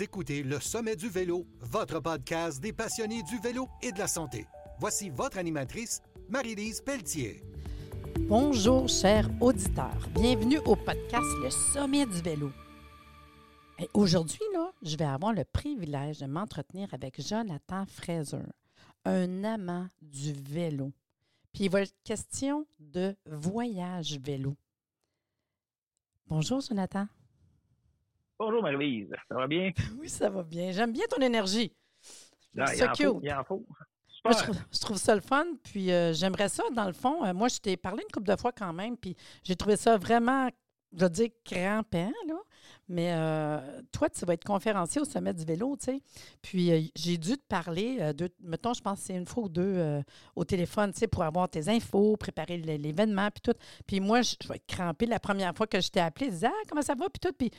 Écoutez Le Sommet du Vélo, votre podcast des passionnés du vélo et de la santé. Voici votre animatrice, Marie-Lise Pelletier. Bonjour, chers auditeurs. Bienvenue au podcast Le Sommet du Vélo. Aujourd'hui, là, je vais avoir le privilège de m'entretenir avec Jonathan Fraser, un amant du vélo. Puis il va être question de voyage vélo. Bonjour, Jonathan. Bonjour Marie-Lise, ça va bien? Oui, ça va bien. J'aime bien ton énergie. C'est cute. faut, il en faut. Moi, je, trouve, je trouve ça le fun, puis euh, j'aimerais ça, dans le fond. Euh, moi, je t'ai parlé une couple de fois quand même, puis j'ai trouvé ça vraiment, je veux dire, crampant, là. Mais euh, toi, tu vas être conférencier au sommet du vélo, tu sais. Puis euh, j'ai dû te parler, euh, de, mettons, je pense que c'est une fois ou deux au téléphone, tu sais, pour avoir tes infos, préparer l'événement, puis tout. Puis moi, je, je vais être crampée la première fois que je t'ai appelé. Je disais, ah, comment ça va, puis tout. Puis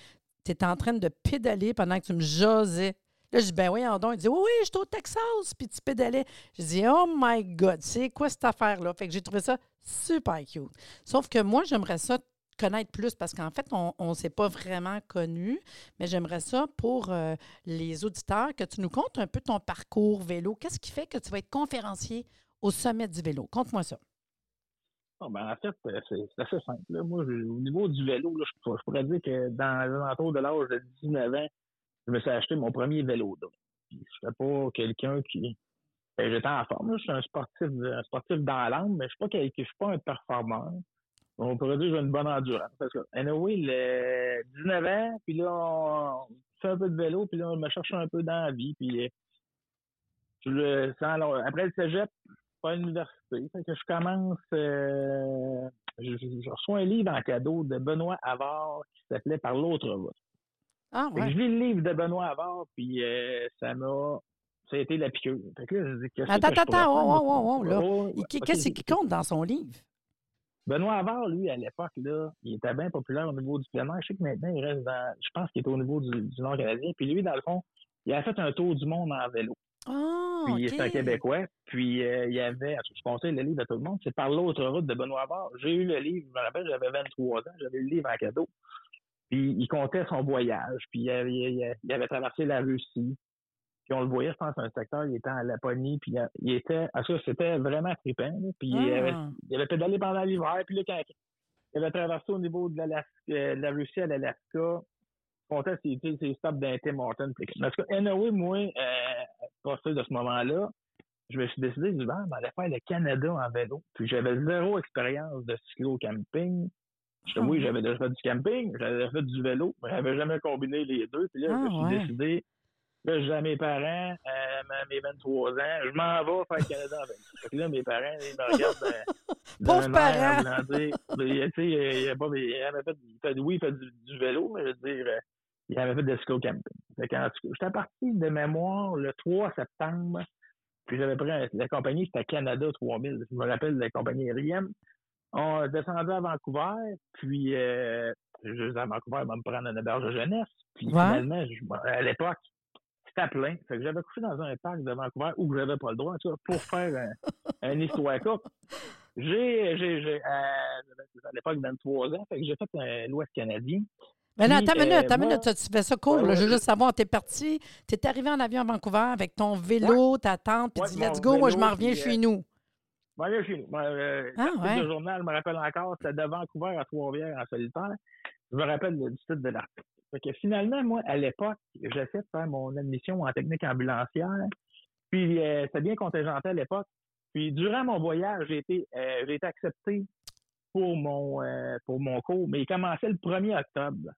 tu étais en train de pédaler pendant que tu me jasais. Là, je dis, ben oui, donc. Il dit, oui, oui, je suis au Texas, puis tu pédalais. Je dis, oh my God, c'est quoi cette affaire-là? Fait que j'ai trouvé ça super cute. Sauf que moi, j'aimerais ça connaître plus parce qu'en fait, on ne s'est pas vraiment connus, mais j'aimerais ça pour euh, les auditeurs que tu nous contes un peu ton parcours vélo. Qu'est-ce qui fait que tu vas être conférencier au sommet du vélo? Conte-moi ça. Bon, ben, en fait, euh, c'est assez simple. là. Moi, au niveau du vélo, là, je, pourrais- dire que dans les alentours de l'âge de 19 ans, je me suis acheté mon premier vélo. là. Puis, je suis pas quelqu'un qui. ben, J'étais en forme, là. je suis un sportif, un sportif dans l'âme, mais je suis suis pas un performeur. On pourrait dire que j'ai une bonne endurance. Parce que, anyway, le 19 ans, puis là, on fait un peu de vélo, puis là, on me cherche un peu dans la vie, puis euh, après le cégep, pas à l'université. Fait que je commence, euh, je, reçois un livre en cadeau de Benoît Havard qui s'appelait Par l'autre route. Ah, ouais. Je lis le livre de Benoît Havard, puis euh, ça m'a, ça a été la piqûre. Fait que là, je dis, qu'est-ce Attends, que attends, oh, oh, oh, là. Oh. Qu'est-ce qui compte dans son livre? Benoît Havard, lui, à l'époque, là, il était bien populaire au niveau du plein air. Je sais que maintenant, il reste dans, je pense qu'il est au niveau du, du Nord canadien. Puis lui, dans le fond, il a fait un tour du monde en vélo. Ah, Puis OK. c'est un Québécois. Puis euh, il y avait, je conseille le livre à tout le monde, c'est Par l'autre route de Benoît Havard. J'ai eu le livre, je me rappelle, j'avais 23 ans, j'avais eu le livre en cadeau. Puis il comptait son voyage. Puis il avait, il- il avait traversé la Russie. Puis on le voyait, je pense, un secteur, il était en Laponie. Puis il- était, ah, ça, c'était vraiment trippant. Puis il, avait, Ah. il avait pédalé pendant l'hiver. Puis là, quand il avait traversé au niveau de, de la Russie à l'Alaska, comptait ses, ses ses stops dans Tim Hortons. Puis- Parce que, anyway, moi, euh, à partir de ce moment-là, je me suis décidé, dis, ben, aller faire le Canada en vélo. Puis j'avais zéro expérience de cyclo-camping. Je- Ah oui, j'avais déjà fait du camping, j'avais fait du vélo, mais j'avais jamais combiné les deux. Puis là, Ah je me suis ouais. décidé, là, j'ai à mes parents, euh, mes 23 ans, je m'en vais faire le Canada en vélo. Fait que là, mes parents, ils me regardent euh, d'un air parents! en ben, tu sais, il a pas, il avait fait, il fait- oui, il fait du, du vélo, mais je veux dire, euh, il avait fait de cyclo camping. Fait qu'en tout cas, j'étais parti de mémoire le 3 septembre, puis j'avais pris un- la compagnie, c'était Canada 3000. Je me rappelle de la compagnie aérienne. On descendu à Vancouver, puis euh, juste à Vancouver, on va me prendre un auberge de jeunesse. Puis Ouais. finalement, je- à l'époque, c'était plein. Fait que j'avais couché dans un parc de Vancouver où j'avais pas le droit, pour faire un, histoire courte. J'ai, j'ai, j'ai, à, à l'époque, 23 ans, fait que j'ai fait un l'Ouest canadien. Mais là, une minute, euh, attends une moi- minute, tu fais ça court, ouais, je veux je- juste savoir, t'es parti, t'es arrivé en avion à Vancouver avec ton vélo, ta tente, puis Ouais, dis let's go, moi je vélo, m'en reviens chez euh, nous. Bon, là, chez nous. Euh, de journal, je me rappelle encore, c'était de Vancouver à Trois-Rivières en solitaire. Je me rappelle le- du titre de l'article. Fait que finalement, moi, à l'époque, j'essaie de faire mon admission en technique ambulancière. Puis, euh, c'était bien contingenté à l'époque. Puis, durant mon voyage, j'ai été, euh, j'ai été accepté pour mon, euh, pour mon cours, mais il commençait le 1er octobre.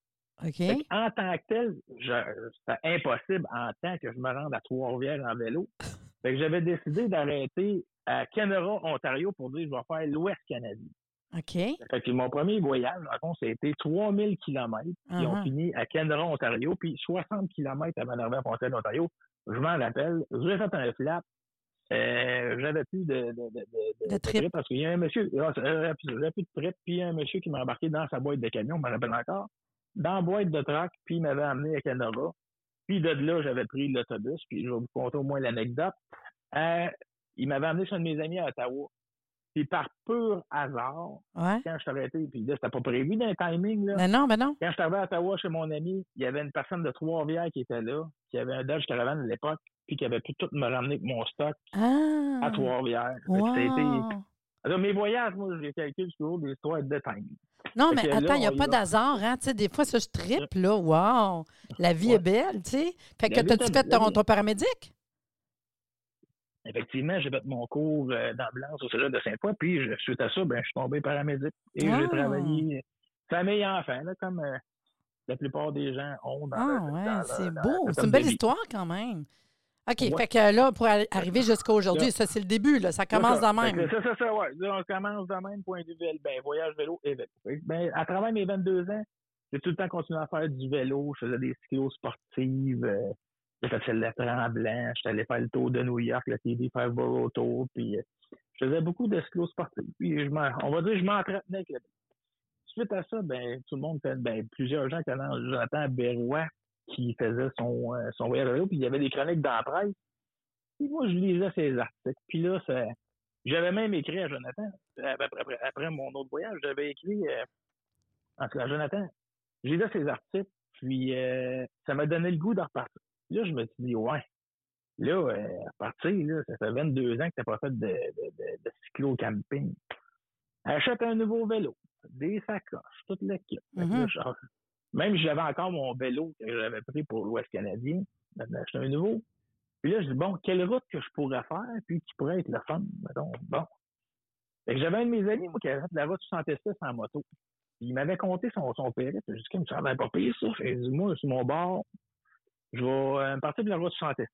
En tant que tel, c'était impossible en temps que je me rende à Trois-Rivières en vélo. Fait que j'avais décidé d'arrêter à Canara, Ontario, pour dire je vais faire l'Ouest canadien. OK? Fait que mon premier voyage, le fond, c'était 3000 km. Puis Uh-huh. on finit à Canara, Ontario, puis 60 km avant d'arriver à Fontaine, Ontario. Je m'en rappelle. J'ai fait un flap. Euh, j'avais plus de, de, de, de, De trip. parce qu'il y a un monsieur, ah, j'avais j'avais plus de trip, puis il y a un monsieur qui m'a embarqué dans sa boîte de camion, je me rappelle encore, dans la boîte de track, puis il m'avait amené à Canara. Puis de là, j'avais pris l'autobus, puis je vais vous conter au moins l'anecdote. Euh, il m'avait amené chez un de mes amis à Ottawa. Puis par pur hasard, Ouais. quand je suis arrêté, puis là, c'était pas prévu d'un timing, là. Mais non, mais non. Quand je suis arrivé à Ottawa chez mon ami, il y avait une personne de Trois-Rivières qui était là, qui avait un Dodge Caravan à l'époque, puis qui avait pu tout me ramener avec mon stock Ah! à Trois-Rivières. Wow. Alors, mes voyages, moi, j'ai calculé toujours des histoires de timing. Non, Fait mais attends, il n'y a pas d'hasard, hein? Des fois, ça, je tripe, là. Wow! La vie Ouais. est belle, tu sais. Fait que t'as-tu fait ton, ton paramédic? Effectivement, j'ai fait mon cours euh, d'ambulance au cégep de Saint-Foy, puis je- suite à ça, ben, je suis tombé paramédic. Et Ah. j'ai travaillé famille enfant, là, comme euh, la plupart des gens ont dans Ah, ouais, c'est beau. C'est une belle histoire, quand même. OK, Ouais. fait que là, pour arri- arriver jusqu'à aujourd'hui, ça, c'est le début, là. Ça commence ça. de même. Ça, ça, ça, ouais. Là, on commence de même, point de vue vélo. Ben, voyage vélo et vélo. Ben, à travers mes 22 ans, j'ai tout le temps continué à faire du vélo. Je faisais des cyclos sportives. euh, j'ai fait celle de Tremblant. J'étais allé faire le tour de New York, le TD Fireborough Tour. Puis, euh, je faisais beaucoup de cyclos sportifs. Puis, je m'en- on va dire, je m'entretenais avec le. Suite à ça, ben, tout le monde ben, plusieurs gens Jonathan Berrois qui faisait son, euh, son voyage à vélo. Puis, il y avait des chroniques dans la presse. Puis moi, je lisais ses articles. Puis là, ça, j'avais même écrit à Jonathan, après, après- après mon autre voyage, j'avais écrit, euh, en tout cas, à Jonathan, j'ai lu ses articles, puis euh, ça m'a donné le goût de repartir. Là, je me suis dit, ouais, là, euh, repartir, là, ça fait 22 ans que tu pas fait de, de, de, de cyclo-camping. Achète un nouveau vélo, des sacoches, toute le kit. Fait même si j'avais encore mon vélo que j'avais pris pour l'Ouest canadien, j'en ai acheté un nouveau. Puis là, je dis, bon, quelle route que je pourrais faire, puis qui pourrait être le fun, mettons, bon. Fait que j'avais un de mes amis, moi, qui avait fait la route 66 en moto. Puis il m'avait compté son, son périple. J'ai dit, comme ça va pas pire, ça. Fait que moi, sur mon bord, je vais euh, partir de la route 66.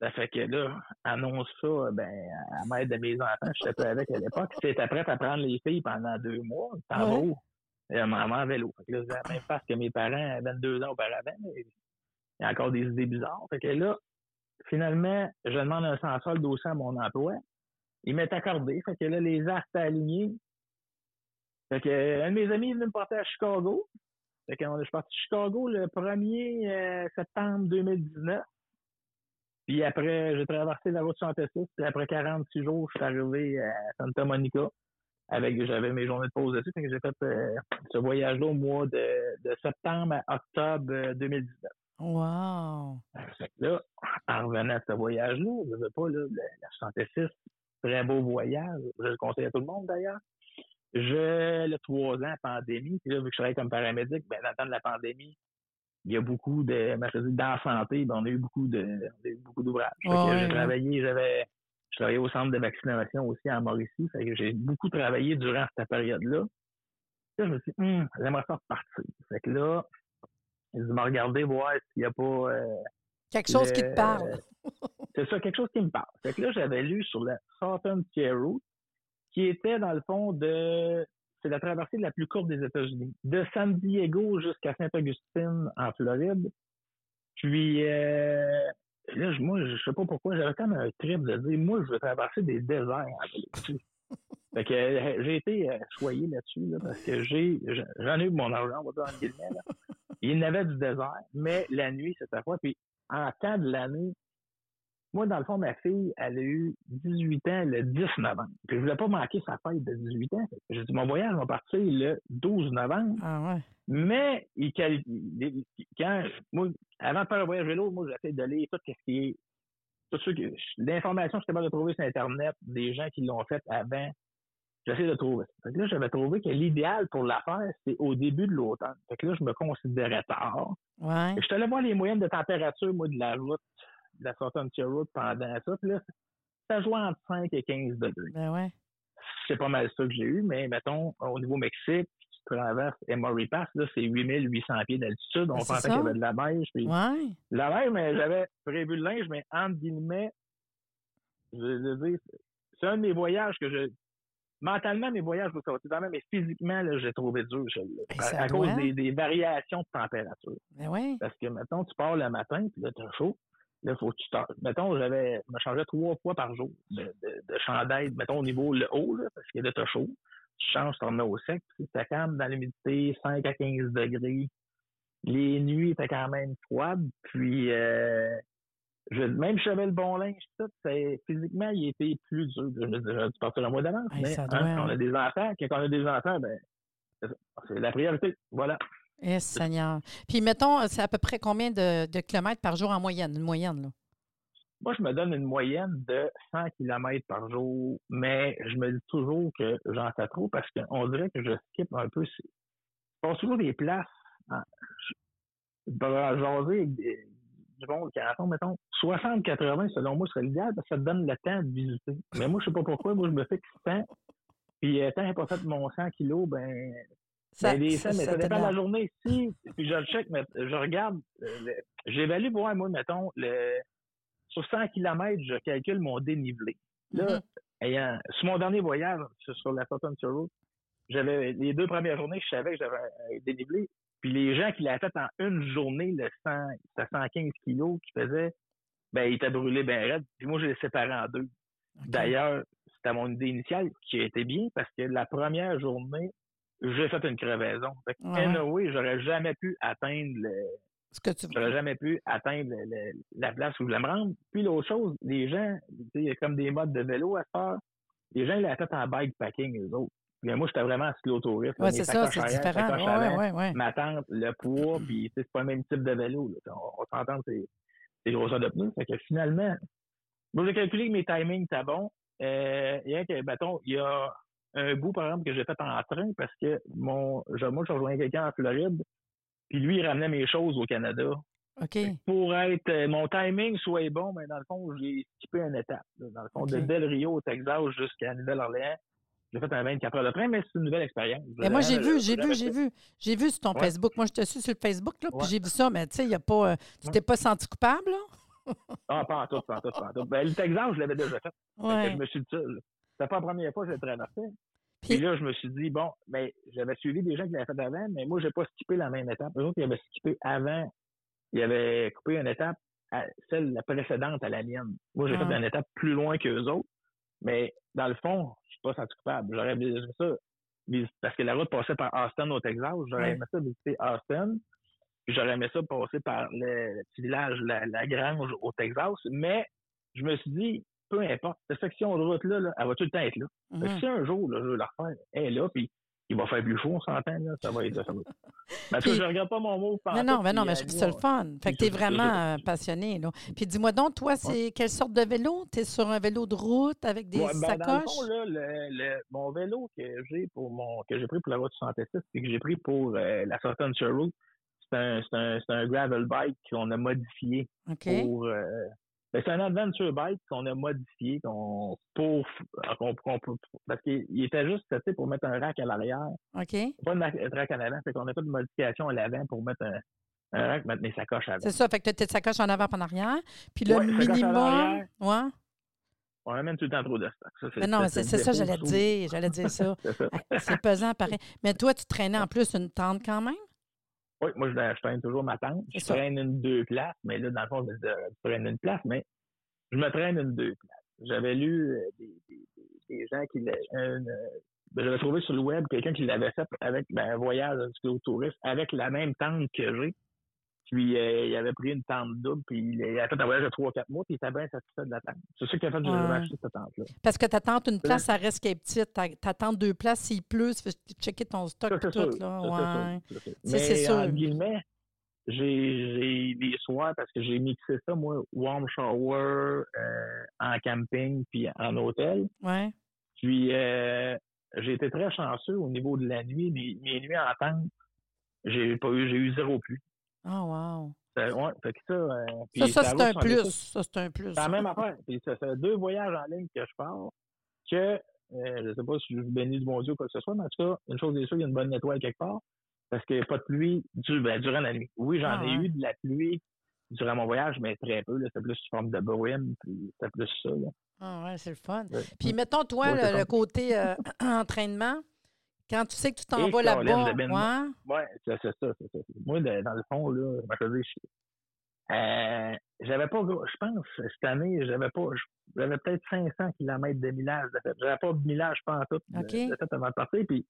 Ça fait que là, annonce ça, ben, à la mère de mes enfants, je pas avec à l'époque. C'était prête à prendre les filles pendant deux mois. T'en vas Ouais. où? Et maman en vélo. Fait que la même face que mes parents à 22 ans auparavant. Il y a encore des idées bizarres. Fait que là, finalement, je demande un sans solde aussi à mon emploi. Il m'est accordé. Fait que là, les astres étaient alignés. Fait que, euh, un de mes amis est venu me porter à Chicago. Fait que, je suis parti de Chicago le 1er euh, septembre 2019. Puis après, j'ai traversé la route 66. Puis après 46 jours, je suis arrivé à Santa Monica. Avec, j'avais mes journées de pause dessus. Fait que j'ai fait euh, ce voyage-là au mois de, de septembre à octobre euh, 2019. Wow! Fait que là, en revenant de ce voyage-là, je veux pas, là, la 66, très beau voyage. Je le conseille à tout le monde d'ailleurs. Je, le trois ans, pandémie, puis là, vu que je travaille comme paramédic, ben, dans le temps de la pandémie, il y a beaucoup de, ben, je dans la santé, ben, on a eu beaucoup de, on a eu beaucoup d'ouvrages. Ouais, j'ai travaillé, j'avais, je travaillais au centre de vaccination aussi à Mauricie, fait que j'ai beaucoup travaillé durant cette période-là. Là, je me suis dit, Hum, j'aimerais ça repartir. Fait que là, je me regarder voir s'il n'y a pas, euh, Quelque chose qui te le- parle. c'est ça, quelque chose qui me parle. Fait que là, j'avais lu sur la Southern Tier Route, qui était dans le fond de. C'est la traversée la plus courte des États-Unis. De San Diego jusqu'à Saint-Augustine, en Floride. Puis, euh, là, je- moi, je sais pas pourquoi, j'avais comme un trip de dire, moi, je veux traverser des déserts vélo. Fait que euh, j'ai été euh, choyé là-dessus, là, parce que j'ai, j'en ai eu mon argent, on va dire en guillemets, là. Il y en avait du désert, mais la nuit, c'était fois. Puis, en temps de l'année, moi, dans le fond, ma fille, elle a eu 18 ans le 10 novembre. Puis, je voulais pas manquer sa fête de 18 ans. J'ai dit, mon voyage va partir le 12 novembre. Ah ouais. Mais, il, quand, moi, avant de faire un voyage vélo, moi, j'essaie de lire tout ce qui est, tout ce que, l'information que je suis capable de trouver sur Internet, des gens qui l'ont fait avant, j'essaie de trouver. Fait que là, j'avais trouvé que l'idéal pour la faire, c'est au début de l'automne. Fait que là, je me considérais tard. Ouais. Je suis allé voir les moyennes de température, moi, de la route, la Tier Route pendant ça. Puis là, ça jouait entre 5 et 15 degrés. Ben ouais. C'est pas mal ça que j'ai eu, mais mettons, au niveau Mexique, tu traverses Emory Pass, là, c'est 8800 pieds d'altitude. On Ben, pensait qu'il y avait de la neige. Puis Ouais. La neige, mais j'avais prévu le linge, mais entre guillemets, je veux dire, c'est un de mes voyages que je. Mentalement, mes voyages, ça va tout dans mais physiquement, là, j'ai trouvé dur, celui-là. Ben, À, à cause doit. des, des variations de température. Ben ouais. Parce que, mettons, tu pars le matin, puis là, t'as chaud. Là, faut que tu t'en... Mettons, j'avais, je me changeais trois fois par jour de, de, de chandail, mettons, au niveau le haut, là, parce que là, t'as chaud. Tu changes, tu remets au sec, puis ça calme dans l'humidité, 5 à 15 degrés. Les nuits étaient quand même froides, puis euh, je, même si j'avais le bon linge, tout, physiquement, il était plus dur. Je me dû partir un mois d'avance. mais hein, quand on a des enfants, quand on a des enfants, ben, c'est la priorité. Voilà. Eh, Seigneur. Puis, mettons, c'est à peu près combien de, kilomètres par jour en moyenne, une moyenne, là? Moi, je me donne une moyenne de 100 kilomètres par jour, mais je me dis toujours que j'en fais trop parce qu'on dirait que je skip un peu. Je passe toujours des places. Hein, jaser du bon canton, mettons, 60-80, selon moi, serait l'idéal parce que ça te donne le temps de visiter. Mais moi, je sais pas pourquoi, moi, je me que 100. Puis, euh, tant que pas fait mon 100 kilos, ben, ça, ben, ça, mais ça, dépend de la journée. Si, puis je le check, mais je regarde, euh, j'évalue, moi, moi, mettons, le, sur 100 km, je calcule mon dénivelé. Là, mm-hmm. ayant, sur mon dernier voyage, sur la Southern Road, j'avais, les deux premières journées, je savais que j'avais un dénivelé. Puis les gens qui l'avaient fait en une journée, le 100, 115 kilos qui faisait, ben, ils étaient brûlés bien raide. Puis moi, je les séparais en deux. D'ailleurs, c'était mon idée initiale qui a été bien parce que la première journée, j'ai fait une crevaison. Fait que, ouais. j'aurais jamais pu atteindre le. Ce que tu J'aurais jamais pu atteindre la place où je voulais me rendre. Puis l'autre chose, les gens, il y a comme des modes de vélo à faire. Les gens, ils l'avaient fait en bikepacking, eux autres. Mais moi, j'étais vraiment cyclotourisme. Oui, c'est ça, c'est différent. Ouais, ouais, ouais. Ma tente, le poids, puis c'est pas le même type de vélo. On, s'entend, c'est des grosseurs de pneus. Fait que finalement, moi, j'ai calculé que mes timings étaient bons. Euh, et que, bâton, il y a un bout, par exemple, que j'ai fait en train parce que mon, moi, je rejoignais quelqu'un en Floride, puis lui, il ramenait mes choses au Canada. Pour être, euh, mon timing soit bon, mais dans le fond, j'ai skippé une étape. Dans le fond, de Del Rio au Texas jusqu'à Nouvelle-Orléans, j'ai fait un 24 heures de train, mais c'est une nouvelle expérience. Et moi, j'ai vu, j'ai vu, j'ai vu. J'ai vu sur ton Facebook. Moi, je te suis sur le Facebook, là, puis j'ai vu ça, mais tu sais, il n'y a pas. Euh, tu t'es pas senti coupable, là? ah, pas en tout, pas en tout, pas en tout. Ben, le Texas, je l'avais déjà fait. je me suis dit ça. C'était pas la première fois que je l'ai traversé. Puis, là, je me suis dit, bon, ben, j'avais suivi des gens qui l'avaient fait avant, mais moi, j'ai pas skippé la même étape. Eux autres, ils avaient skippé avant. Ils avaient coupé une étape, à celle la précédente à la mienne. Moi, j'ai fait ah. une étape plus loin qu'eux autres. Mais dans le fond, pas senti coupable. J'aurais aimé ça, parce que la route passait par Austin au Texas. J'aurais aimé ça visiter Austin. J'aurais aimé ça passer par le, petit village, la, Grange au Texas. Mais je me suis dit, peu importe, cette section de route-là, elle va tout le temps être là. Mm-hmm. Si un jour, je veux la refaire, elle est là, puis il va faire plus chaud, on s'entend, là, ça va être ça. Parce que je regarde pas mon mot. Non, non, mais non, mais je trouve ça le fun. Fait que tu es vraiment euh, passionné, là. Puis dis-moi donc, toi, c'est quelle sorte de vélo? Tu es sur un vélo de route avec des ouais, ben, sacoches? Dans le fond, là, le, mon vélo que j'ai pour mon que j'ai pris pour la route 66 et que j'ai pris pour euh, la Southern Route, c'est un, un, un, gravel bike qu'on a modifié pour euh, c'est un adventure bike qu'on a modifié qu'on pour parce qu'il était juste fait pour mettre un rack à l'arrière. OK. Pas un rack en avant, c'est qu'on a fait une modification à l'avant pour mettre un, rack, mettre mes sacoches avant. C'est ça, fait que tu as tes sacoches en avant et en arrière. Puis le minimum. Ouais. On amène tout le temps trop de stock. mais non, c'est ça, j'allais dire. J'allais dire ça. c'est pesant, pareil. Mais toi, tu traînais en plus une tente quand même? Oui, moi, je, traîne toujours ma tente. Je traîne une deux places, mais là, dans le fond, je, traîne une place, mais je me traîne une deux places. J'avais lu euh, des, des, des, gens qui euh, j'avais trouvé sur le web quelqu'un qui l'avait fait avec ben, un voyage au touriste avec la même tente que j'ai. Puis euh, il avait pris une tente double, puis il a fait un voyage de 3-4 mois, puis il était bien satisfait de la tente. C'est ça qui a fait que j'ai acheté cette tente-là. Parce que ta tente, une place, ça reste qu'elle est petite. Ta, tente deux places, s'il pleut, tu fais checker ton stock tout. Là. Ouais. C'est sûr. En guillemets, j'ai des soirs parce que j'ai mixé ça, moi, warm shower euh, en camping puis en hôtel. Ouais. Puis euh, j'ai été très chanceux au niveau de la nuit. Mes, mes nuits en tente, j'ai pas eu, j'ai eu zéro pluie. Oh, wow. Ouais, fait que ça, euh, ça, ça c'est un plus. Ça, c'est un plus. C'est la même affaire. Puis ça fait deux voyages en ligne que je pars que, euh, je sais pas si je bénis du bon Dieu ou quoi que ce soit, mais en tout cas, une chose est sûre, il y a une bonne étoile quelque part parce qu'il n'y a pas de pluie du, ben, durant la nuit. Oui, j'en ah, ai eu de la pluie durant mon voyage, mais très peu. C'est plus sous forme de brume, puis c'est plus ça. Là. Ah ouais, c'est le fun. Puis mettons, toi, le, côté euh, entraînement, quand tu sais que tu t'en vas là-bas. Ouais c'est ça, c'est ça. Moi, dans le fond, là, je vais euh, j'avais pas, je pense, cette année, j'avais pas, j'avais peut-être 500 km de millage de fait. J'avais pas de millage, pas en tout, okay. de, fait avant de partir. Puis,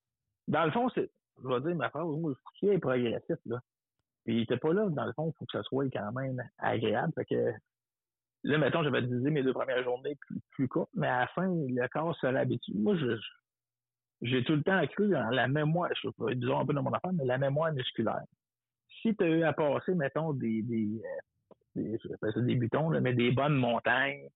dans le fond, c'est, je vais dire ma phrase, moi, le est progressif, là. Puis, il était pas là, dans le fond, il faut que ça soit quand même agréable. Fait que, là, mettons, j'avais divisé mes deux premières journées plus, plus courtes, mais à la fin, le corps se réhabitue. Moi, je, j'ai tout le temps cru dans la mémoire, je sais pas, disons un peu dans mon affaire, mais la mémoire musculaire. Si tu as eu à passer, mettons, des, des, euh, des, je des butons, là, mais des bonnes montagnes,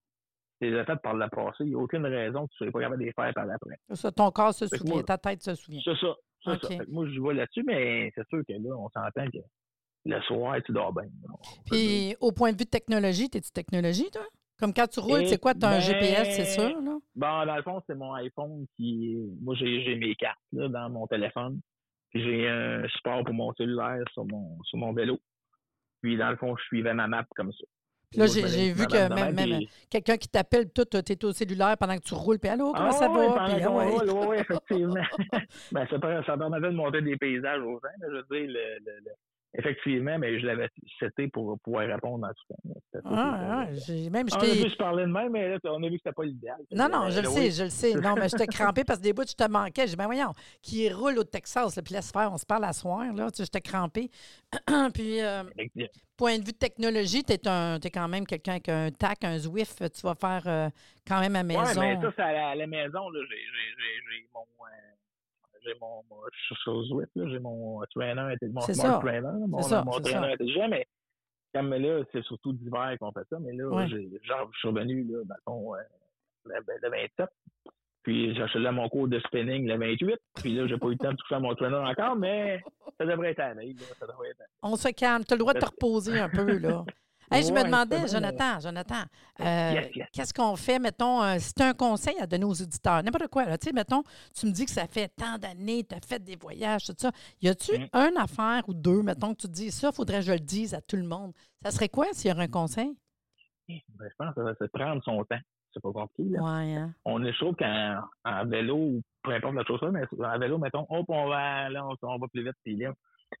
tu les as faites par le passé, il n'y a aucune raison que tu ne sois pas capable de les faire par l'après. Ça, ton corps se Fait souvient, moi- ta tête se souvient. C'est ça. Ça. Moi, je vois là-dessus, mais c'est sûr que là, on s'entend que le soir, tu dors bien. Puis, au point de vue de technologie, t'es-tu technologie, toi? Comme quand tu roules, Eh c'est quoi? Tu as un ben- GPS, c'est sûr, là? Bon, dans le fond, c'est mon iPhone qui. Moi, j'ai mes cartes là, dans mon téléphone. Puis j'ai un support pour mon cellulaire sur mon, sur mon vélo. Puis dans le fond, je suivais ma map comme ça. Puis là, j'ai vu que même, même, même puis- quelqu'un qui t'appelle, tout, tu es au cellulaire pendant que tu roules, puis allô, comment Ah ça va? Puis, ah ouais, effectivement. ben, ça, ça permettait de monter des paysages aux gens. là, Je veux dire, le, le- le- effectivement, mais je l'avais seté pour pouvoir répondre à tout ça. Ah, ah, j'ai- même, On a vu se parler de même, mais là, on a vu que c'était pas l'idéal. Non, non, je le Euh, sais, oui. je le sais. Non, mais j'étais crampé parce que des bouts, je te manquais. J'ai dit, ben voyons, qui roule au Texas, là, puis laisse faire, on se parle à soir, là. Tu sais, j'étais crampé. puis, euh, point de vue de technologie, tu es, quand même quelqu'un avec un TAC, un Zwift, tu vas faire euh, quand même à maison. mais ça, c'est à la, à la maison, là. J'ai, mon. euh, j'ai mon, mon je suis sur Zwift, là, j'ai mon trainer, mon smart trainer, mon, ça, mon trainer intelligent, mais comme là, c'est surtout d'hiver qu'on fait ça, mais là, Ouais. genre, je suis revenu, là, dans le fond, euh, le, le 27. Puis j'ai acheté là mon cours de spinning le 28. Puis là, j'ai pas eu le temps de toucher à mon trainer encore, mais ça devrait être à la veille, là. Ça devrait être à- On se calme. Tu as le droit de te reposer un peu, là. Hey, je me demandais, Jonathan, Jonathan, euh, Yes, yes. qu'est-ce qu'on fait, mettons, euh, si tu as un conseil à donner aux auditeurs, n'importe quoi, là, tu sais, mettons, tu me dis que ça fait tant d'années, tu as fait des voyages, tout ça. Y a-tu Mm. une affaire ou deux, mettons, que tu te dis, ça, faudrait que je le dise à tout le monde? Ça serait quoi s'il y aurait un conseil? Ben, je pense que ça va se prendre son temps. C'est pas compliqué, là. Ouais, hein? on est chaud qu'en en vélo ou peu importe la chose, mais en vélo, mettons, hop, on va là, on, on va plus vite, puis là.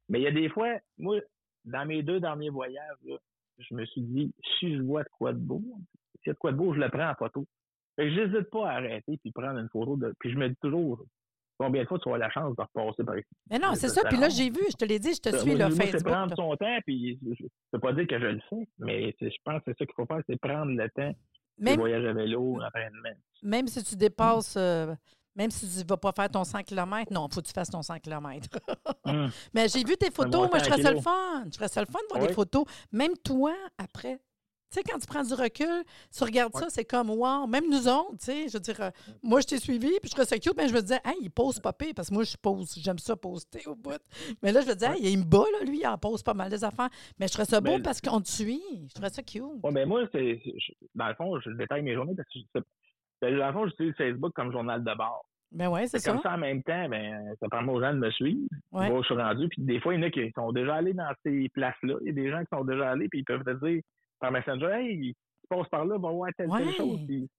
Mais il y a des fois, moi, dans mes deux derniers voyages, là, je me suis dit, si je vois de quoi de beau, s'il y a de quoi de beau, je le prends en photo. Fait que j'hésite pas à arrêter puis prendre une photo de. Puis je me dis toujours combien de fois tu auras la chance de repasser par ici? Mais non, c'est ça. Puis là, j'ai vu, je te l'ai dit, je te Ça, suis, là, moi, c'est Facebook. prendre son temps, puis je ne peux pas dire que je le fais, mais je pense que c'est ça qu'il faut faire, c'est prendre le temps Même, voyages à vélo, l'entraînement. même si tu dépasses, euh, même si tu ne vas pas faire ton 100 km, non, il faut que tu fasses ton 100 km. Hum. Mais j'ai vu tes photos, moi, je ferais ça le fun. Je ferais ça le fun de voir des photos. Même toi, après. Tu sais, quand tu prends du recul, tu regardes ça, c'est comme, wow, même nous autres, tu sais, je veux dire, euh, moi, je t'ai suivi, puis je trouvais ça cute, mais je me disais, hey, il pose pas pire, parce que moi, je pose, j'aime ça poster au bout. Mais là, je me disais, hey, il me bat, là, lui, il en pose pas mal des affaires. Mais je trouvais ça beau parce qu'on te suit. Je trouvais ça cute. Oui, mais moi, c'est, dans le fond, je détaille mes journées parce que dans le fond, j'utilise Facebook comme journal de bord. Ben ouais, c'est ça. Comme ça, en même temps, ben, ça permet aux gens de me suivre, Ouais. où je suis rendu. Puis des fois, il y en a qui sont déjà allés dans ces places-là. Il y a des gens qui sont déjà allés, puis ils peuvent te dire par Messenger, hey, tu passes par là, va voir telle, telle Ouais. chose. Puis,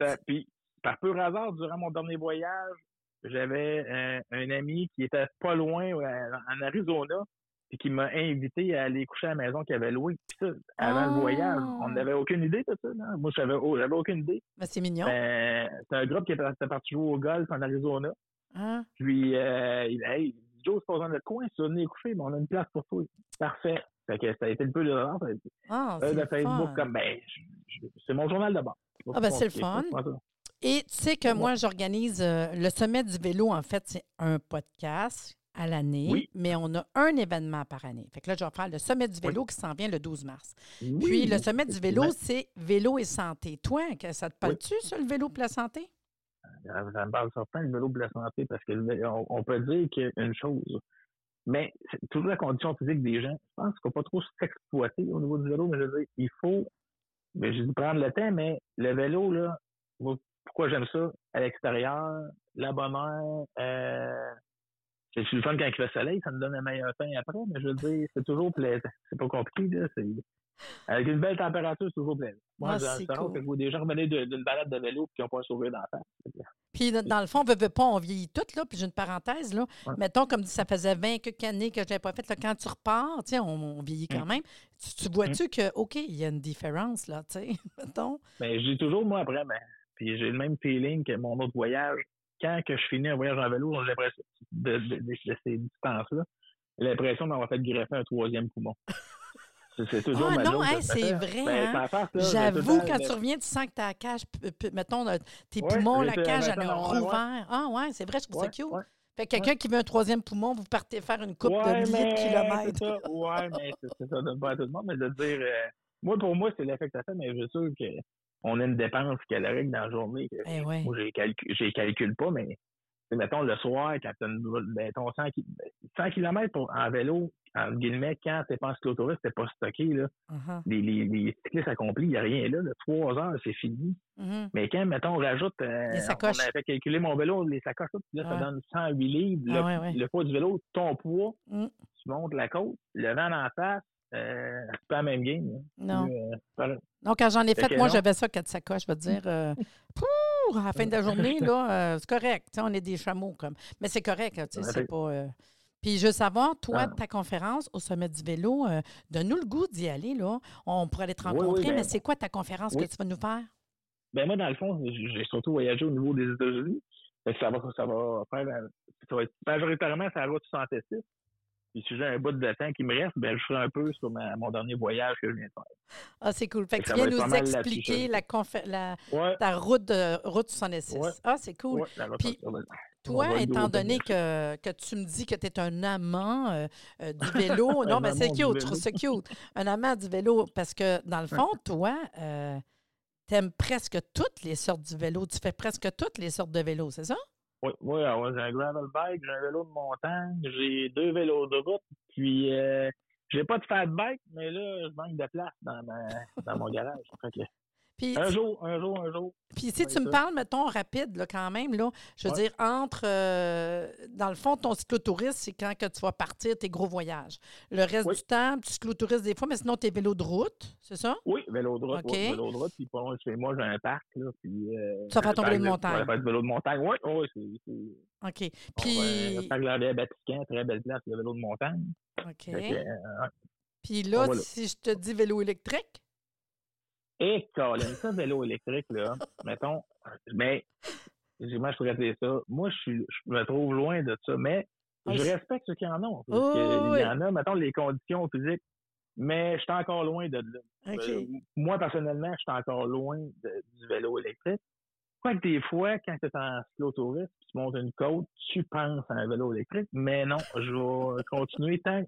ça- puis, par pur hasard, durant mon dernier voyage, j'avais un, un ami qui était pas loin, euh, en Arizona, puis qui m'a invité à aller coucher à la maison qu'il avait louée. Puis ça, avant Ah. le voyage, on n'avait aucune idée de ça. là. Moi, j'avais oh, j'avais aucune idée. Ben, c'est mignon. Ben, c'est un groupe qui était parti jouer au golf en Arizona. Hein? Puis, euh, il hey, Joe, c'est pas dans notre coin, tu venir coucher, mais on a une place pour toi. Parfait. Fait que ça a été le peu de l'honneur. Ah, Euh, c'est le Facebook, fun. comme, ben, c'est mon journal de bord. Ah, ben, c'est le fun. Et tu sais que Ouais. moi, j'organise euh, le sommet du vélo, en fait, c'est un podcast à l'année, Oui. mais on a un événement par année. Fait que là, je vais faire le sommet du vélo qui s'en vient le 12 mars. Oui, Puis le sommet du vélo, c'est vélo et santé. Toi, que ça te parle-tu, ça, le vélo pour la santé? Euh, Ça me parle certain le vélo pour la santé parce que le vé- on, peut dire qu'une chose, mais c'est toujours la condition physique des gens. Je pense qu'il ne faut pas trop s'exploiter au niveau du vélo, mais je veux dire, il faut, mais je dis prendre le temps, mais le vélo, là, pourquoi j'aime ça? À l'extérieur, la bonne heure, euh, c'est le fun quand il fait soleil, ça me donne un meilleur pain après, mais je veux dire, c'est toujours plaisant. C'est pas compliqué, là. C'est, avec une belle température, c'est toujours plaisant. Moi, Ah, c'est cool. que je vois des gens d'une balade de vélo et qui n'ont pas un sourire dans la face. Puis, dans- le fond, veut, veut pas, on vieillit tout, là. Puis, j'ai une parenthèse, là. Ouais. Mettons, comme dit, ça faisait 20 quelques années que je l'avais pas fait. Là, quand tu repars, tu sais, on, on vieillit quand Mm. même. Tu, tu vois-tu que, OK, il y a une différence, là, tu sais, mettons? Mais j'ai toujours, moi, après, ben, puis j'ai le même feeling que mon autre voyage. Quand que je finis un voyage en vélo, j'ai l'impression de, de, de- de ces distances-là, j'ai l'impression d'avoir fait greffer un troisième poumon. C'est toujours Ah non, hein, ça c'est vrai, Ben, hein. ça J'avoue, quand tu reviens, tu sens que ta cage, mettons, euh, tes Ouais, poumons, la cage, elle a rouvert. Ah ouais, c'est vrai, je trouve ça Ouais, cute. ouais. Fait que quelqu'un qui veut un troisième poumon, vous partez faire une coupe Ouais, de milliers de mais kilomètres. ça. Ouais, mais c'est ça, de pas à tout le monde, mais de dire, euh, moi, pour moi, c'est l'effet que ça fait, mais je suis sûr qu'on a une dépense calorique dans la journée. Que, Eh ouais. Moi, je ne calcule pas, mais mettons, le soir, quand tu as ben, ton 100, ki- 100 km pour- en vélo, en guillemets, quand tu pas en cyclotouriste, t'es pas stocké, là. Mhm, Les, les, les cyclistes accomplis, il n'y a rien là. Trois heures, c'est fini. mhm. Mais quand, mettons, on rajoute, euh, Les sacoches. on avait calculé mon vélo, les sacoches, là, puis là, Ouais. ça donne 108 livres. Ah le, ouais, ouais. le poids du vélo, ton poids, Mm. tu montes la côte, le vent en face, euh, c'est pas la même game. là. Non. Euh. Non, quand j'en ai Fait moi, j'avais ça, quatre sacoches. Je veux dire, euh, pouh, à la fin de la journée, là, euh, c'est correct. On est des chameaux, comme. Mais c'est correct, tu sais, c'est fait- pas. euh, Puis je veux savoir, toi, Ah. ta conférence au sommet du vélo, donne-nous le goût d'y aller, là. On pourrait aller te Oui, oui, rencontrer, ben- mais c'est quoi ta conférence Oui. que tu vas nous faire? Ben, moi, dans le fond, j'ai surtout voyagé au niveau des États-Unis. Ça va, ça va faire, ça va être majoritairement sur la route 66. Puis si j'ai un bout de temps qui me reste, ben, je ferai un peu sur ma- mon dernier voyage que je viens de faire. Ah, c'est cool. Fait que tu viens nous expliquer la, confé- la- Ouais. ta route, de, route 66. Ouais. Ah, c'est cool. Ouais, la route Puis, 66. Toi, étant donné que, que tu me dis que tu es un amant euh, euh, du vélo, non, mais c'est cute, je vélo. trouve ça cute. Un amant du vélo, parce que dans le fond, toi, euh, tu aimes presque toutes les sortes du vélo. Tu fais presque toutes les sortes de vélos, c'est ça? Oui, oui, alors, j'ai un gravel bike, j'ai un vélo de montagne, j'ai deux vélos de route, puis euh, j'ai pas de fat bike, mais là, je manque de place dans, ma, dans mon garage. Fait Puis, un jour, un jour, un jour. puis si ouais, tu me parles, mettons, rapide, là, quand même, là, je veux Ouais. dire, entre, euh, dans le fond, ton cyclotourisme, c'est quand que tu vas partir tes gros voyages. Le reste Oui. du temps, tu cyclotouristes des fois, mais sinon, tes vélos de route, c'est ça? Oui, vélo de route, OK. oui, vélo de route, puis chez moi, j'ai un parc, là, puis... Euh, Tu vas faire ton vélo de montagne. Ouais, faire du vélo de montagne, oui, oui, c'est... OK. on Puis, Le parc de la Vatican, très belle place, le vélo de montagne. OK. Que, euh, Puis là, voilà. si je te dis vélo électrique, Et Colin, ça, vélo électrique, là, mettons, mais moi, je pourrais dire ça. Moi, je, suis, je me trouve loin de ça, mais Ah, je respecte ceux qui en ont. Parce Oh, que oui. Il y en a, mettons, les conditions physiques, mais je suis encore loin de là. Euh, moi, personnellement, je suis encore loin de- du vélo électrique. Quoique des fois, quand tu es en slow touriste, tu montes une côte, tu penses à un vélo électrique, mais non, je vais continuer tant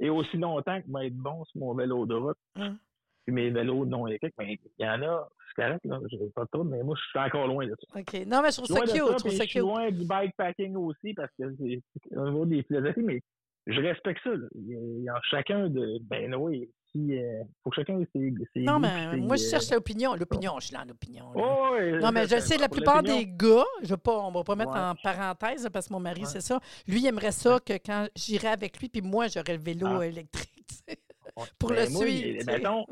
et aussi longtemps que va être bon sur mon vélo de route. Hein. Puis mes vélos non électriques, mais il y en a, c'est correct, là, j'ai pas de trouble, mais moi, je suis encore loin de ça. OK. Non, mais je trouve ça cute. Je je suis loin du bikepacking aussi, parce que c'est au niveau des philosophies, mais je respecte ça. là. Il y a- il chacun de. Ben oui, si, euh, faut que chacun ait ses, ses Non, goûts, mais ses, moi, je euh, cherche l'opinion. L'opinion, je suis là en opinion. là. Oh, oui, Non, mais je sais, la plupart l'opinion, des gars, je vais pas, on va pas mettre Ouais. en parenthèse, parce que mon mari, Ouais. c'est ça. Lui, il aimerait ça que quand j'irais avec lui, puis moi, j'aurais le vélo Ah. électrique. tu sais. ouais. pour Ben, le moi, suivre, il- tu sais. mettons,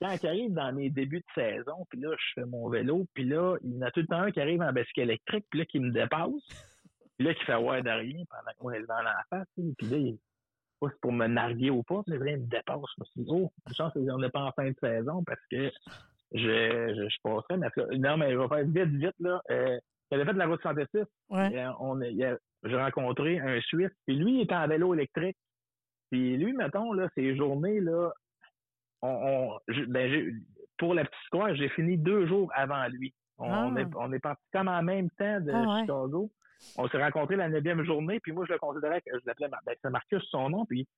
quand il arrive dans mes débuts de saison, puis là, je fais mon vélo, puis là, il y en a tout le temps un qui arrive en bicycle électrique, puis là, qui me dépasse, puis là, qui fait ouais de rien pendant que moi, vais dans la face, puis là, il- pas pour me narguer ou pas, mais là, il me dépasse. Je me suis dit, oh, chance qu'on n'est pas en fin de saison parce que je, je, je passerais. Mais non, mais je vais faire vite, vite, là. Euh, j'avais fait de la route 106. Ouais. Et, euh, on, j'ai rencontré un Suisse, puis lui, il était en vélo électrique. Puis lui, mettons, là, ces journées, là, on, on- je- ben, j'ai- pour la petite histoire, j'ai fini deux jours avant lui. On, Ah. on est, on est parti comme en même temps de Ah ouais. Chicago. On s'est rencontrés la neuvième journée, puis moi, je le considérais que je l'appelais, ben, c'est Marcus, son nom, puis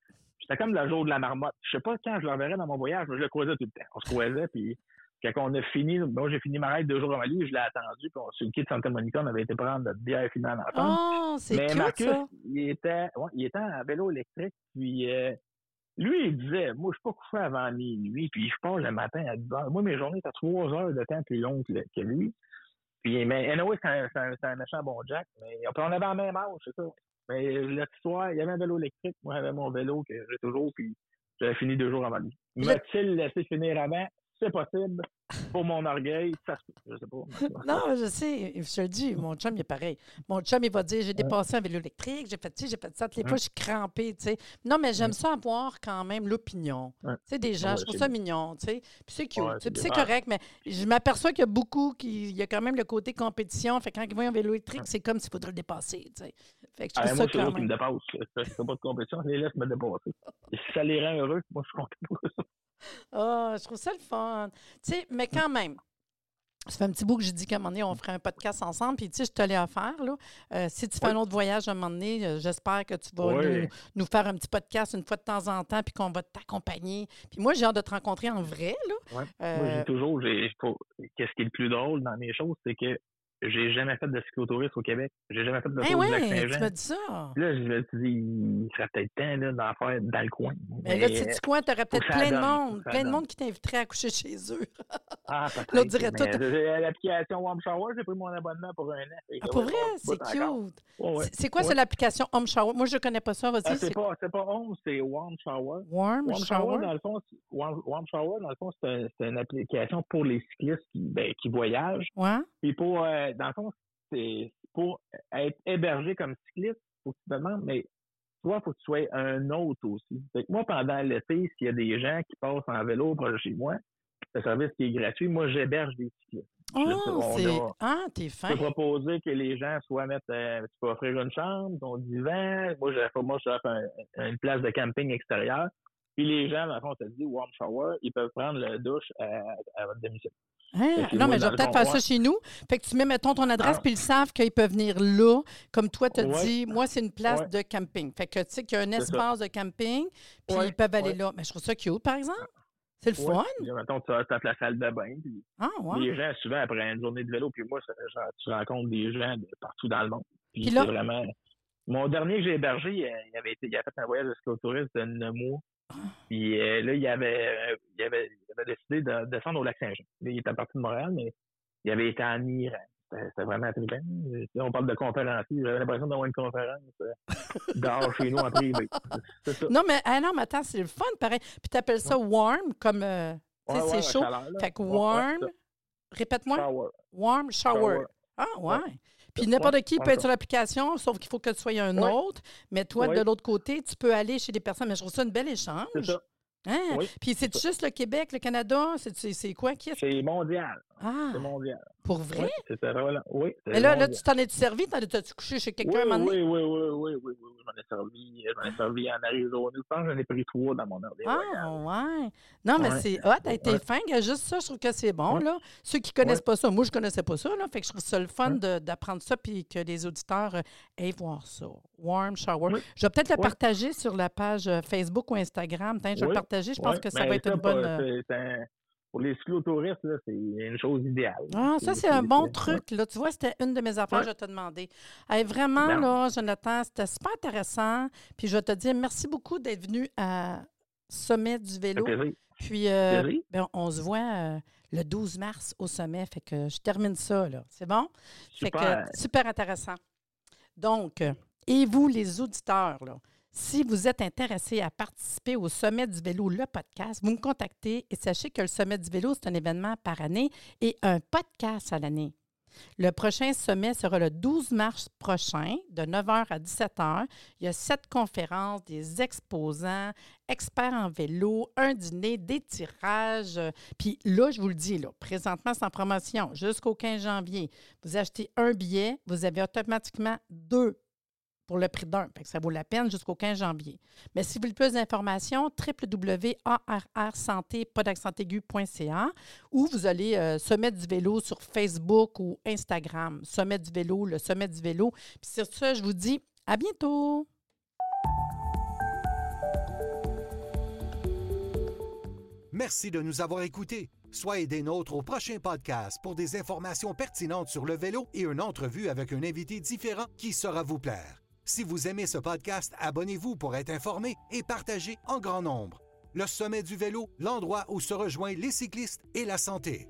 c'était comme le jour de la marmotte. Je sais pas quand je le reverrai dans mon voyage, mais je le croisais tout le temps. On se croisait, puis quand on a fini, moi, j'ai fini ma ride deux jours avant lui, je l'ai attendu, puis on, sur le quai de Santa Monica, on avait été prendre notre bière finale ensemble. Oh, c'est Mais cute, Marcus, ça. il était, ouais, il était en vélo électrique, puis euh, lui, il disait, moi, je suis pas couché avant minuit, puis je pars le matin à 10 heures. Moi, mes journées, t'as trois heures de temps plus longues que, lui. Puis, mais anyway, c'est un, un, un méchant bon Jack, mais on avait en même âge, c'est ça. Mais le soir, il y avait un vélo électrique, moi, j'avais mon vélo que j'ai toujours, puis j'avais fini deux jours avant lui. M'a-t-il laissé finir avant? C'est possible. Pour mon orgueil, ça je sais pas. Non, je sais, je le dis, mon chum, il est pareil. Mon chum, il va dire j'ai dépassé un vélo électrique, j'ai fait ci, j'ai fait ça. Toutes les fois, je suis crampée, tu sais. Non, mais j'aime ça avoir quand même l'opinion. Tu sais, des gens, je trouve ça mignon, tu sais. Puis c'est cute, c'est puis c'est bien. correct, mais je m'aperçois qu'il y a beaucoup qui. Il y a quand même le côté compétition. Fait que quand ils voient un vélo électrique, c'est comme s'il faudrait le dépasser, tu sais. Fait que je Ah, trouve ça quand eux qui me même. dépassent. Je fais pas de compétition, je les laisse me dépasser. Si ça les rend heureux, moi, je suis content pour ça. Ah, je trouve ça le fun. Tu sais, mais quand même, ça fait un petit bout que j'ai dit qu'à un moment donné, on ferait un podcast ensemble. Puis, tu sais, je te l'ai offert. Là. Euh, si tu fais Oui. un autre voyage à un moment donné, euh, j'espère que tu vas Oui. nous, nous faire un petit podcast une fois de temps en temps, puis qu'on va t'accompagner. Puis moi, j'ai hâte de te rencontrer en vrai. Là. Euh, Moi, j'ai toujours, j'ai, faut- qu'est-ce qui est le plus drôle dans mes choses, c'est que j'ai jamais fait de cyclotourisme au Québec. J'ai jamais fait de Eh tour du ouais, tu m'as dit ça. Là, je me suis dit, il serait peut-être temps là, d'en faire dans le coin. Mais là, tu sais quoi, tu aurais peut-être plein de monde, plein de monde qui t'inviterait à coucher chez eux. Ah, peut-être. Dirait tout- L'application Warm Shower, j'ai pris mon abonnement pour un an. Ah, pour vrai, c'est cute. Ouais. C'est- quoi, Ouais. c'est l'application Home Shower? Moi, je ne connais pas ça. Vas-y, Ah, c'est pas, Home, c'est Warm Shower. Warm, Warm Shower. Shower, dans le fond, c'est- Warm, Warm Shower, dans le fond, c'est un- c'est une application pour les cyclistes qui, ben, qui voyagent. Ouais. Puis pour, euh, dans le fond, c'est pour être hébergé comme cycliste, faut que tu te demandes, mais toi, il faut que tu sois un autre aussi. Fait que moi, pendant l'été, s'il y a des gens qui passent en vélo proche chez moi, le service qui est gratuit, moi, j'héberge des cyclistes. Oh, on c'est. Ah, t'es Je fin. peux proposer que les gens soient mettre, euh, tu peux offrir une chambre, ton divan. Moi, j'offre, moi, un- une place de camping extérieure. Puis les gens, dans le fond, on te dit warm shower, ils peuvent prendre la douche à, à votre domicile. Hein? Non, moi, mais je vais peut-être faire ça chez nous. Fait que tu mets, mettons, ton adresse, Ah. puis ils savent qu'ils peuvent venir là. Comme toi, tu as Ouais. dit, moi, c'est une place Ouais. de camping. Fait que tu sais qu'il y a un ça. espace de camping, puis Ouais, ils peuvent aller là. Mais je trouve ça cute, par exemple. C'est le fun. Mettons, tu as la salle de bain. Puis Ah, ouais. Les gens, souvent, après une journée de vélo, puis moi, ça- genre, tu rencontres des gens de partout dans le monde. Puis, Puis là- vraiment... Mon dernier que j'ai hébergé, il, il avait été, il a fait un voyage de cyclotourisme de 9 mois. Puis euh, là, il avait, euh, il avait, il avait décidé de descendre au lac Saint-Jean. Il était parti de Montréal, mais il avait été en Iran. C'était vraiment très bien. On parle de conférencier. J'avais l'impression d'avoir une conférence euh, dehors chez nous en privé. Ça. Non, mais, ah non, mais attends, c'est le fun, pareil. Puis tu appelles ça warm, comme. euh, tu sais, Ouais, ouais, c'est chaud. chaleur. Fait que warm, répète-moi, warm shower. Shower. Ah, ouais. Ouais. Puis n'importe qui peut être sur l'application, sauf qu'il faut que tu sois un autre. Mais toi, de l'autre côté, tu peux aller chez des personnes. Mais je trouve ça une belle échange. C'est ça. Hein? Oui, Puis c'est juste le Québec, le Canada? C'est quoi? Qui est C'est mondial. Ah, C'est mondial. Pour vrai? Oui, c'était vraiment. Oui, c'est Mais là, là, tu t'en es-tu servi? T'en as-tu couché chez quelqu'un oui, un moment donné? oui, oui, oui, oui, oui, oui, oui, j'en ai servi, j'en ai servi en Arizona. Je pense que j'en ai pris trois dans mon voyages. Ah, ouais. Non, mais Ouais. c'est hot, t'as été Ouais. fin. Juste ça, je trouve que c'est bon, Ouais. là. Ceux qui connaissent Ouais. pas ça, moi, je connaissais pas ça, là. Fait que je trouve ça le fun d'apprendre ça puis que les auditeurs euh, aillent voir ça. Warm shower. Oui. Je vais peut-être le partager sur la page euh, Facebook ou Instagram. Tiens, je vais le Oui. partager. Je pense que ça mais va être une bonne. Pour les cyclotouristes, c'est une chose idéale. Ah, ça, c'est un bon truc. Là. Tu vois, c'était une de mes affaires Ouais. que je te demandais. Hey, vraiment, là, Jonathan, c'était super intéressant. Puis je vais te dire merci beaucoup d'être venu à Sommet du vélo. fait. Puis euh, ben, on se voit euh, le 12 mars au sommet. Fait que je termine ça, là. C'est bon? Fait Super. que super intéressant. Donc, et vous, les auditeurs, là, si vous êtes intéressés à participer au Sommet du vélo, le podcast, vous me contactez et sachez que le Sommet du vélo, c'est un événement par année et un podcast à l'année. Le prochain sommet sera le 12 mars prochain, de 9h à 17h. Il y a sept conférences, des exposants, experts en vélo, un dîner, des tirages. Puis là, je vous le dis, là, présentement, c'est promotion jusqu'au 15 janvier. Vous achetez un billet, vous avez automatiquement deux pour le prix d'un. Ça vaut la peine jusqu'au 15 janvier. Mais si vous voulez plus d'informations, www.arrsanté.ca ou vous allez euh, Sommet du vélo sur Facebook ou Instagram. Sommet du vélo, le Sommet du vélo. Puis sur ça, je vous dis à bientôt. Merci de nous avoir écoutés. Soyez des nôtres au prochain podcast pour des informations pertinentes sur le vélo et une entrevue avec un invité différent qui saura vous plaire. Si vous aimez ce podcast, abonnez-vous pour être informé et partagez en grand nombre. Le sommet du vélo, l'endroit où se rejoignent les cyclistes et la santé.